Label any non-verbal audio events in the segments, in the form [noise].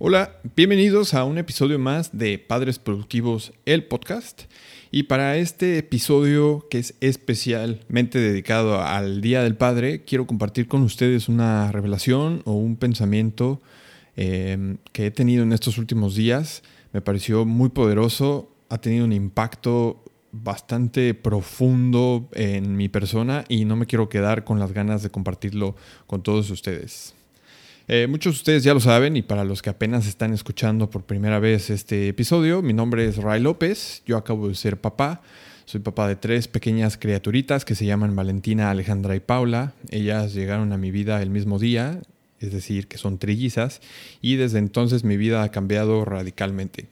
Hola, bienvenidos a un episodio más de Padres Productivos, el podcast. Y para este episodio que es especialmente dedicado al Día del Padre, quiero compartir con ustedes una revelación o un pensamiento em, que he tenido en estos últimos días. Me pareció muy poderoso, ha tenido un impacto bastante profundo en mi persona y no me quiero quedar con las ganas de compartirlo con todos ustedes. Eh, muchos de ustedes ya lo saben y para los que apenas están escuchando por primera vez este episodio, mi nombre es Ray López, yo acabo de ser papá, soy papá de tres pequeñas criaturitas que se llaman Valentina, Alejandra y Paula. Ellas llegaron a mi vida el mismo día, es decir, que son trillizas, y desde entonces mi vida ha cambiado radicalmente.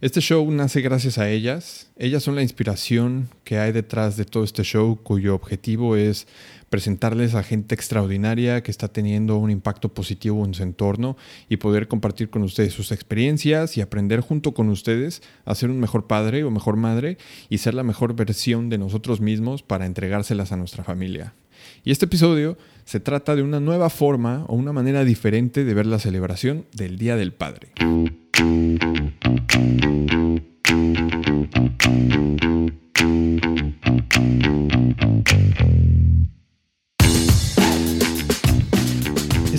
Este show nace gracias a ellas. Ellas son la inspiración que hay detrás de todo este show cuyo objetivo es presentarles a gente extraordinaria que está teniendo un impacto positivo en su entorno y poder compartir con ustedes sus experiencias y aprender junto con ustedes a ser un mejor padre o mejor madre y ser la mejor versión de nosotros mismos para entregárselas a nuestra familia. Y este episodio se trata de una nueva forma o una manera diferente de ver la celebración del Día del Padre.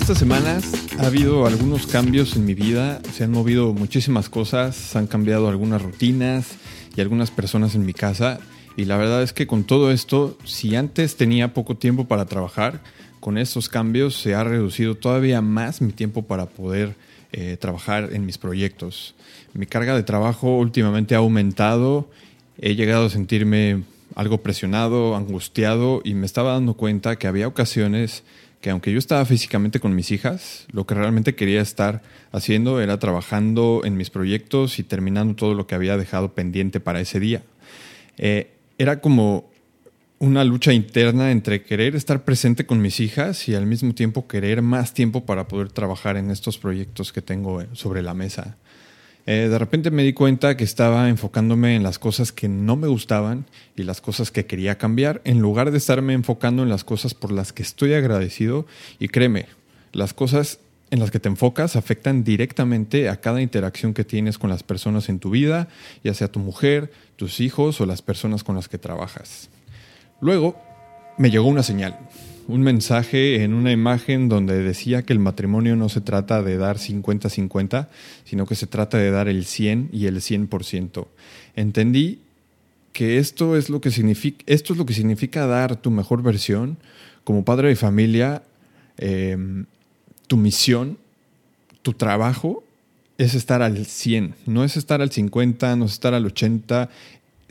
Estas semanas ha habido algunos cambios en mi vida, se han movido muchísimas cosas, han cambiado algunas rutinas y algunas personas en mi casa. Y la verdad es que con todo esto, si antes tenía poco tiempo para trabajar, con estos cambios se ha reducido todavía más mi tiempo para poder eh, trabajar en mis proyectos. Mi carga de trabajo últimamente ha aumentado, he llegado a sentirme algo presionado, angustiado y me estaba dando cuenta que había ocasiones que aunque yo estaba físicamente con mis hijas, lo que realmente quería estar haciendo era trabajando en mis proyectos y terminando todo lo que había dejado pendiente para ese día. Eh, era como una lucha interna entre querer estar presente con mis hijas y al mismo tiempo querer más tiempo para poder trabajar en estos proyectos que tengo sobre la mesa. Eh, de repente me di cuenta que estaba enfocándome en las cosas que no me gustaban y las cosas que quería cambiar, en lugar de estarme enfocando en las cosas por las que estoy agradecido. Y créeme, las cosas en las que te enfocas afectan directamente a cada interacción que tienes con las personas en tu vida, ya sea tu mujer, tus hijos o las personas con las que trabajas. Luego me llegó una señal un mensaje en una imagen donde decía que el matrimonio no se trata de dar 50-50, sino que se trata de dar el 100 y el 100%. Entendí que esto es lo que significa, esto es lo que significa dar tu mejor versión como padre de familia, em, tu misión, tu trabajo es estar al 100, no es estar al 50, no es estar al 80,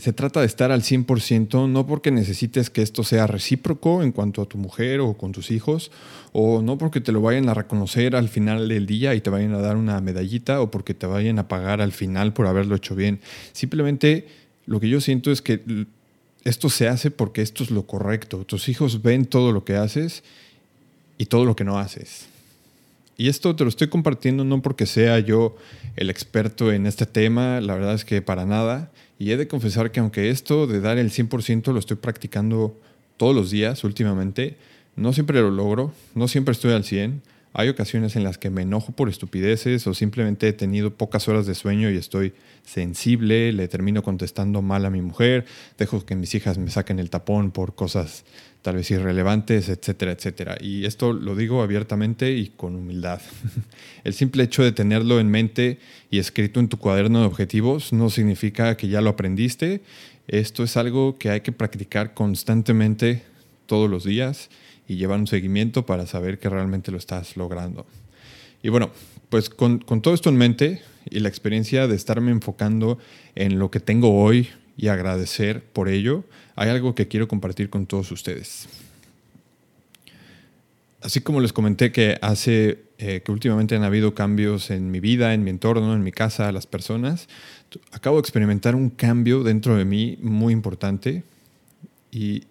se trata de estar al 100%, no porque necesites que esto sea recíproco en cuanto a tu mujer o con tus hijos, o no porque te lo vayan a reconocer al final del día y te vayan a dar una medallita, o porque te vayan a pagar al final por haberlo hecho bien. Simplemente lo que yo siento es que esto se hace porque esto es lo correcto. Tus hijos ven todo lo que haces y todo lo que no haces. Y esto te lo estoy compartiendo no porque sea yo el experto en este tema, la verdad es que para nada. Y he de confesar que aunque esto de dar el 100% lo estoy practicando todos los días últimamente, no siempre lo logro, no siempre estoy al 100. Hay ocasiones en las que me enojo por estupideces o simplemente he tenido pocas horas de sueño y estoy sensible, le termino contestando mal a mi mujer, dejo que mis hijas me saquen el tapón por cosas tal vez irrelevantes, etcétera, etcétera. Y esto lo digo abiertamente y con humildad. [laughs] El simple hecho de tenerlo en mente y escrito en tu cuaderno de objetivos no significa que ya lo aprendiste. Esto es algo que hay que practicar constantemente todos los días y llevar un seguimiento para saber que realmente lo estás logrando. Y bueno, pues con, todo esto en mente y la experiencia de estarme enfocando en lo que tengo hoy, y agradecer por ello, hay algo que quiero compartir con todos ustedes. Así como les comenté que hace eh, que últimamente han habido cambios en mi vida, en mi entorno, en mi casa, las personas, acabo de experimentar un cambio dentro de mí muy importante y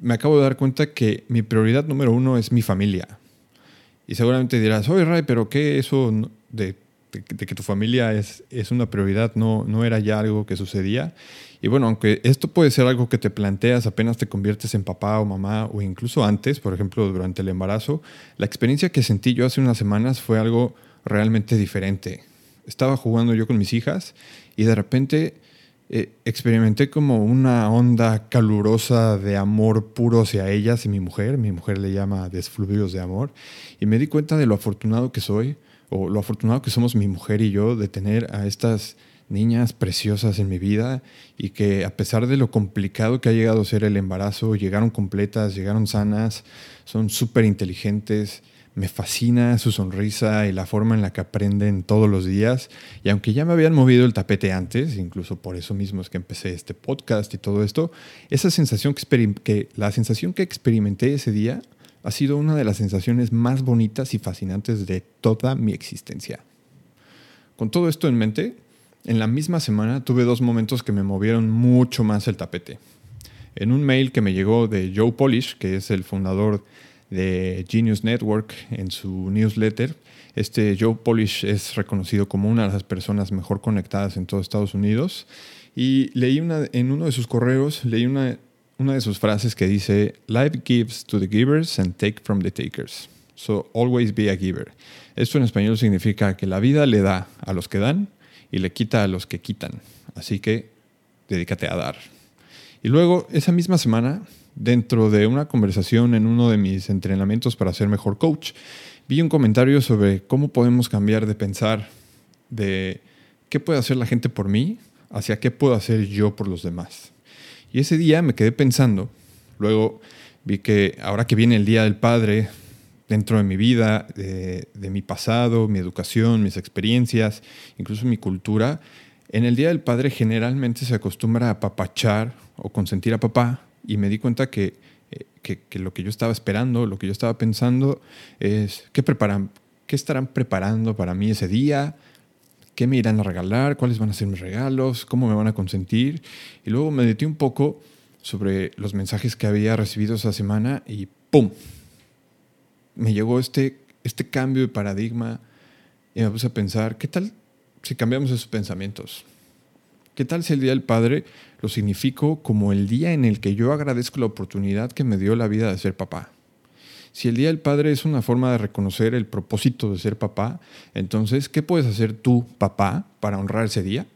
me acabo de dar cuenta que mi prioridad número uno es mi familia. Y seguramente dirás, oye Ray, pero ¿qué eso de, que tu familia es, es una prioridad no, no era ya algo que sucedía? Y bueno, aunque esto puede ser algo que te planteas apenas te conviertes en papá o mamá o incluso antes, por ejemplo, durante el embarazo, la experiencia que sentí yo hace unas semanas fue algo realmente diferente. Estaba jugando yo con mis hijas y de repente eh, experimenté como una onda calurosa de amor puro hacia ellas y mi mujer. Mi mujer le llama desfluvios de amor. Y me di cuenta de lo afortunado que soy, o lo afortunado que somos mi mujer y yo, de tener a estas niñas preciosas en mi vida y que a pesar de lo complicado que ha llegado a ser el embarazo, llegaron completas, llegaron sanas, son súper inteligentes me fascina su sonrisa y la forma en la que aprenden todos los días. Y aunque ya me habían movido el tapete antes, incluso por eso mismo es que empecé este podcast y todo esto, esa sensación que, la sensación que experimenté ese día ha sido una de las sensaciones más bonitas y fascinantes de toda mi existencia. Con todo esto en mente, en la misma semana tuve dos momentos que me movieron mucho más el tapete. En un mail que me llegó de Joe Polish, que es el fundador de Genius Network en su newsletter. Este Joe Polish es reconocido como una de las personas mejor conectadas en todo Estados Unidos. Y leí una, en uno de sus correos, leí una, una de sus frases que dice, Life gives to the givers and take from the takers. So always be a giver. Esto en español significa que la vida le da a los que dan y le quita a los que quitan. Así que dedícate a dar. Y luego, esa misma semana, dentro de una conversación en uno de mis entrenamientos para ser mejor coach, vi un comentario sobre cómo podemos cambiar de pensar de qué puede hacer la gente por mí hacia qué puedo hacer yo por los demás. Y ese día me quedé pensando, luego vi que ahora que viene el Día del Padre, dentro de mi vida, de, de mi pasado, mi educación, mis experiencias, incluso mi cultura, en el Día del Padre generalmente se acostumbra a apapachar o consentir a papá y me di cuenta eh, que, que, lo que yo estaba esperando, lo que yo estaba pensando es qué preparan, qué estarán preparando para mí ese día, qué me irán a regalar, cuáles van a ser mis regalos, cómo me van a consentir. Y luego medité un poco sobre los mensajes que había recibido esa semana y ¡pum! Me llegó este, este cambio de paradigma y me puse a pensar, ¿qué tal si cambiamos esos pensamientos? ¿Qué tal si el Día del Padre lo significo como el día en el que yo agradezco la oportunidad que me dio la vida de ser papá? Si el Día del Padre es una forma de reconocer el propósito de ser papá, entonces, ¿qué puedes hacer tú, papá, para honrar ese día?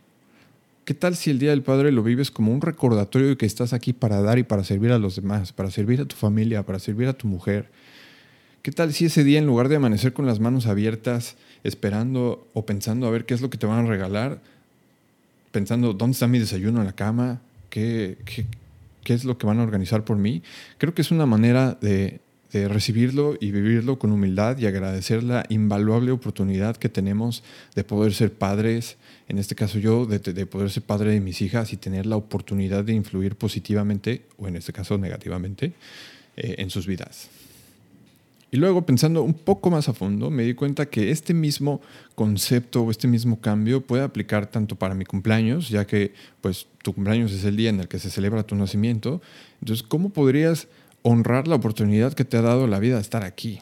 ¿Qué tal si el Día del Padre lo vives como un recordatorio de que estás aquí para dar y para servir a los demás, para servir a tu familia, para servir a tu mujer? ¿Qué tal si ese día, en lugar de amanecer con las manos abiertas, esperando o pensando a ver qué es lo que te van a regalar, pensando dónde está mi desayuno en la cama, qué, qué, es lo que van a organizar por mí. Creo que es una manera de, recibirlo y vivirlo con humildad y agradecer la invaluable oportunidad que tenemos de poder ser padres, en este caso yo, de, de, poder ser padre de mis hijas y tener la oportunidad de influir positivamente, o en este caso negativamente, eh, en sus vidas. Y luego pensando un poco más a fondo, me di cuenta que este mismo concepto o este mismo cambio puede aplicar tanto para mi cumpleaños, ya que pues tu cumpleaños es el día en el que se celebra tu nacimiento. Entonces, ¿cómo podrías honrar la oportunidad que te ha dado la vida de estar aquí?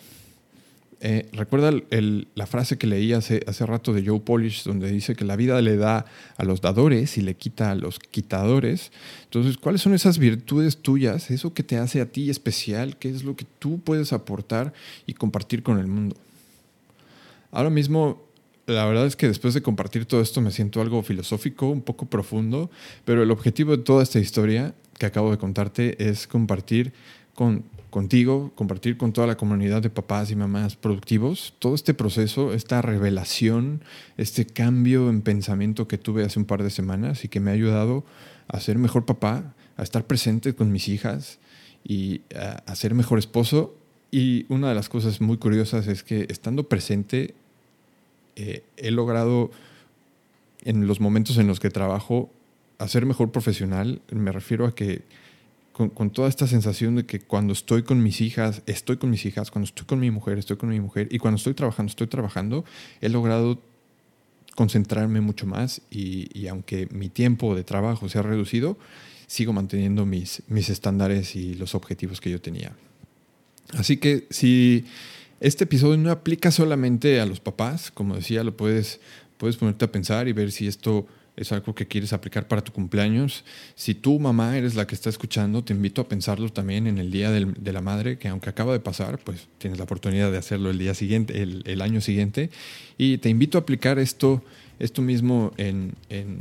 Eh, recuerda la frase que leí hace, hace rato de Joe Polish, donde dice que la vida le da a los dadores y le quita a los quitadores. Entonces, ¿cuáles son esas virtudes tuyas? Eso que te hace a ti especial, qué es lo que tú puedes aportar y compartir con el mundo. Ahora mismo, la verdad es que después de compartir todo esto me siento algo filosófico, un poco profundo, pero el objetivo de toda esta historia que acabo de contarte es compartir con contigo, compartir con toda la comunidad de papás y mamás productivos todo este proceso, esta revelación, este cambio en pensamiento que tuve hace un par de semanas y que me ha ayudado a ser mejor papá, a estar presente con mis hijas y a, ser mejor esposo. Y una de las cosas muy curiosas es que estando presente eh, he logrado en los momentos en los que trabajo a ser mejor profesional. Me refiero a que con, toda esta sensación de que cuando estoy con mis hijas, estoy con mis hijas, cuando estoy con mi mujer, estoy con mi mujer, y cuando estoy trabajando, estoy trabajando, he logrado concentrarme mucho más y, aunque mi tiempo de trabajo se ha reducido, sigo manteniendo mis, mis estándares y los objetivos que yo tenía. Así que si este episodio no aplica solamente a los papás, como decía, lo puedes, puedes ponerte a pensar y ver si esto es algo que quieres aplicar para tu cumpleaños. Si tu mamá eres la que está escuchando, te invito a pensarlo también en el Día de la Madre, que aunque acaba de pasar, pues tienes la oportunidad de hacerlo el día siguiente, el, año siguiente. Y te invito a aplicar esto, esto mismo en, en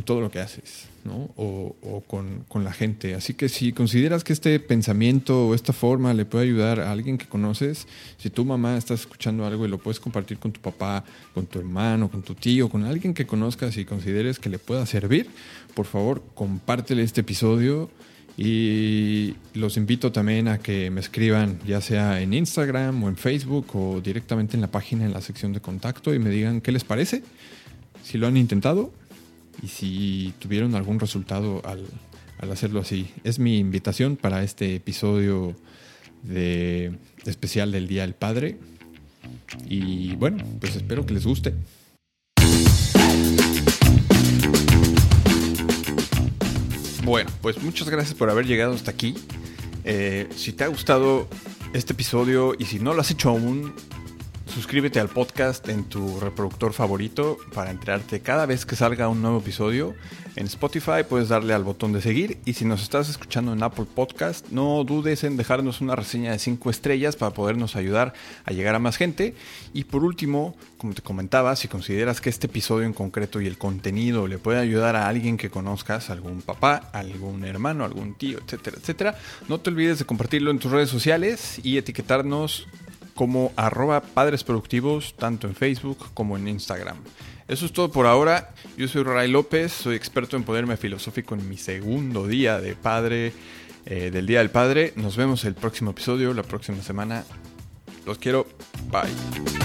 todo lo que haces, ¿no? O, con, la gente. Así que si consideras que este pensamiento o esta forma le puede ayudar a alguien que conoces, si tu mamá estás escuchando algo y lo puedes compartir con tu papá, con tu hermano, con tu tío, con alguien que conozcas y consideres que le pueda servir, por favor, compártele este episodio. Y los invito también a que me escriban, ya sea en Instagram o en Facebook o directamente en la página, en la sección de contacto, y me digan qué les parece, si lo han intentado y si tuvieron algún resultado al, hacerlo así. Es mi invitación para este episodio de, especial del Día del Padre. Y bueno, pues espero que les guste. Bueno, pues muchas gracias por haber llegado hasta aquí. Eh, si te ha gustado este episodio y si no lo has hecho aún, Suscríbete al podcast en tu reproductor favorito para enterarte cada vez que salga un nuevo episodio. En Spotify puedes darle al botón de seguir y si nos estás escuchando en Apple Podcast, no dudes en dejarnos una reseña de 5 estrellas para podernos ayudar a llegar a más gente. Y por último, como te comentaba, si consideras que este episodio en concreto y el contenido le puede ayudar a alguien que conozcas, algún papá, algún hermano, algún tío, etcétera, etcétera, no te olvides de compartirlo en tus redes sociales y etiquetarnos como arroba padres productivos, tanto en Facebook como en Instagram. Eso es todo por ahora. Yo soy Ray López, soy experto en poderme filosófico en mi segundo día de padre, eh, del Día del Padre. Nos vemos el próximo episodio, la próxima semana. Los quiero. Bye.